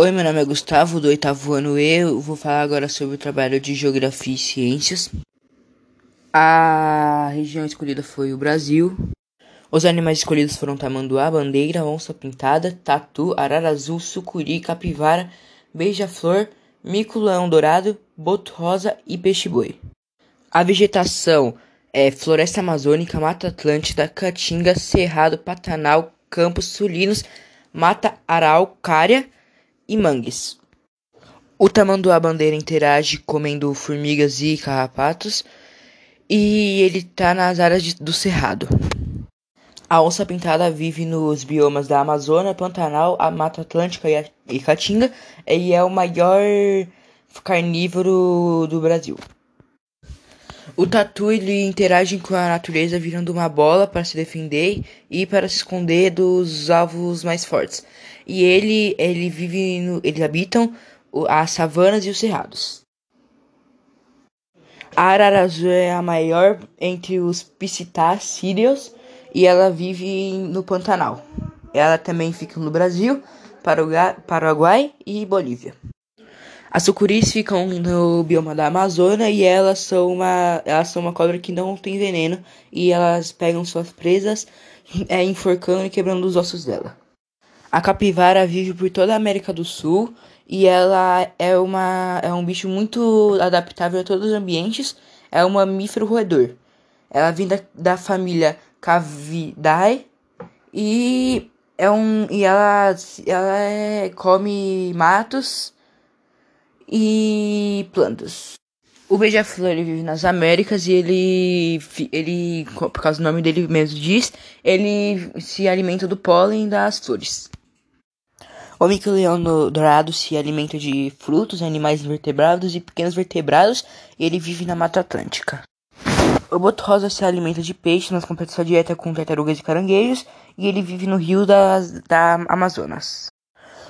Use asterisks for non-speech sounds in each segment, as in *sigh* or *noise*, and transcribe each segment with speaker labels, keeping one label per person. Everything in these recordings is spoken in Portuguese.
Speaker 1: Oi, meu nome é Gustavo, do oitavo ano E. Eu vou falar agora sobre o trabalho de Geografia e Ciências. A região escolhida foi o Brasil. Os animais escolhidos foram tamanduá, bandeira, onça pintada, tatu, arara azul, sucuri, capivara, beija-flor, mico-leão dourado, boto rosa e peixe-boi. A vegetação é floresta amazônica, mata atlântida, caatinga, cerrado, pantanal, campos sulinos, mata araucária e mangues. O tamanduá bandeira interage comendo formigas e carrapatos e ele está nas áreas de, do cerrado. A onça pintada vive nos biomas da Amazônia, Pantanal, a Mata Atlântica e, a, e Caatinga e é o maior carnívoro do Brasil. O tatu ele interage com a natureza virando uma bola para se defender e para se esconder dos alvos mais fortes. E ele ele vive no, eles habitam as savanas e os cerrados. A arara azul é a maior entre os psitacídeos e ela vive no Pantanal. Ela também fica no Brasil, Paraguai e Bolívia. As sucuris ficam no bioma da Amazônia e elas são uma, elas são uma cobra que não tem veneno e elas pegam suas presas *laughs* é, enforcando e quebrando os ossos dela. A capivara vive por toda a América do Sul e ela é, uma, é um bicho muito adaptável a todos os ambientes. É um mamífero roedor. Ela vem da, da família Cavidae e é um e ela ela é, come matos e plantas. O beija-flor ele vive nas Américas e ele, ele, por causa do nome dele mesmo diz, ele se alimenta do pólen das flores. O mico-leão dourado se alimenta de frutos, animais invertebrados e pequenos vertebrados e ele vive na Mata Atlântica. O boto rosa se alimenta de peixe, mas completa sua dieta com tartarugas e caranguejos e ele vive no rio da, da Amazonas.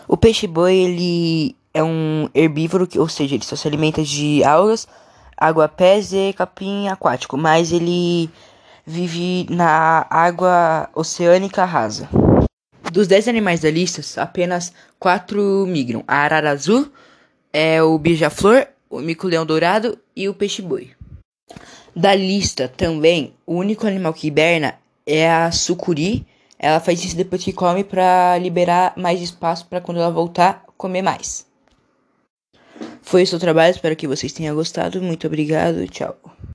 Speaker 1: O peixe-boi ele é um herbívoro, que, ou seja, ele só se alimenta de algas, água-pés e capim aquático, mas ele vive na água oceânica rasa. Dos 10 animais da lista, apenas 4 migram. A arara azul, é o beija-flor, o mico-leão dourado e o peixe-boi. Da lista também, o único animal que hiberna é a sucuri. Ela faz isso depois que come para liberar mais espaço para quando ela voltar comer mais. Foi esse o trabalho, espero que vocês tenham gostado. Muito obrigado, tchau.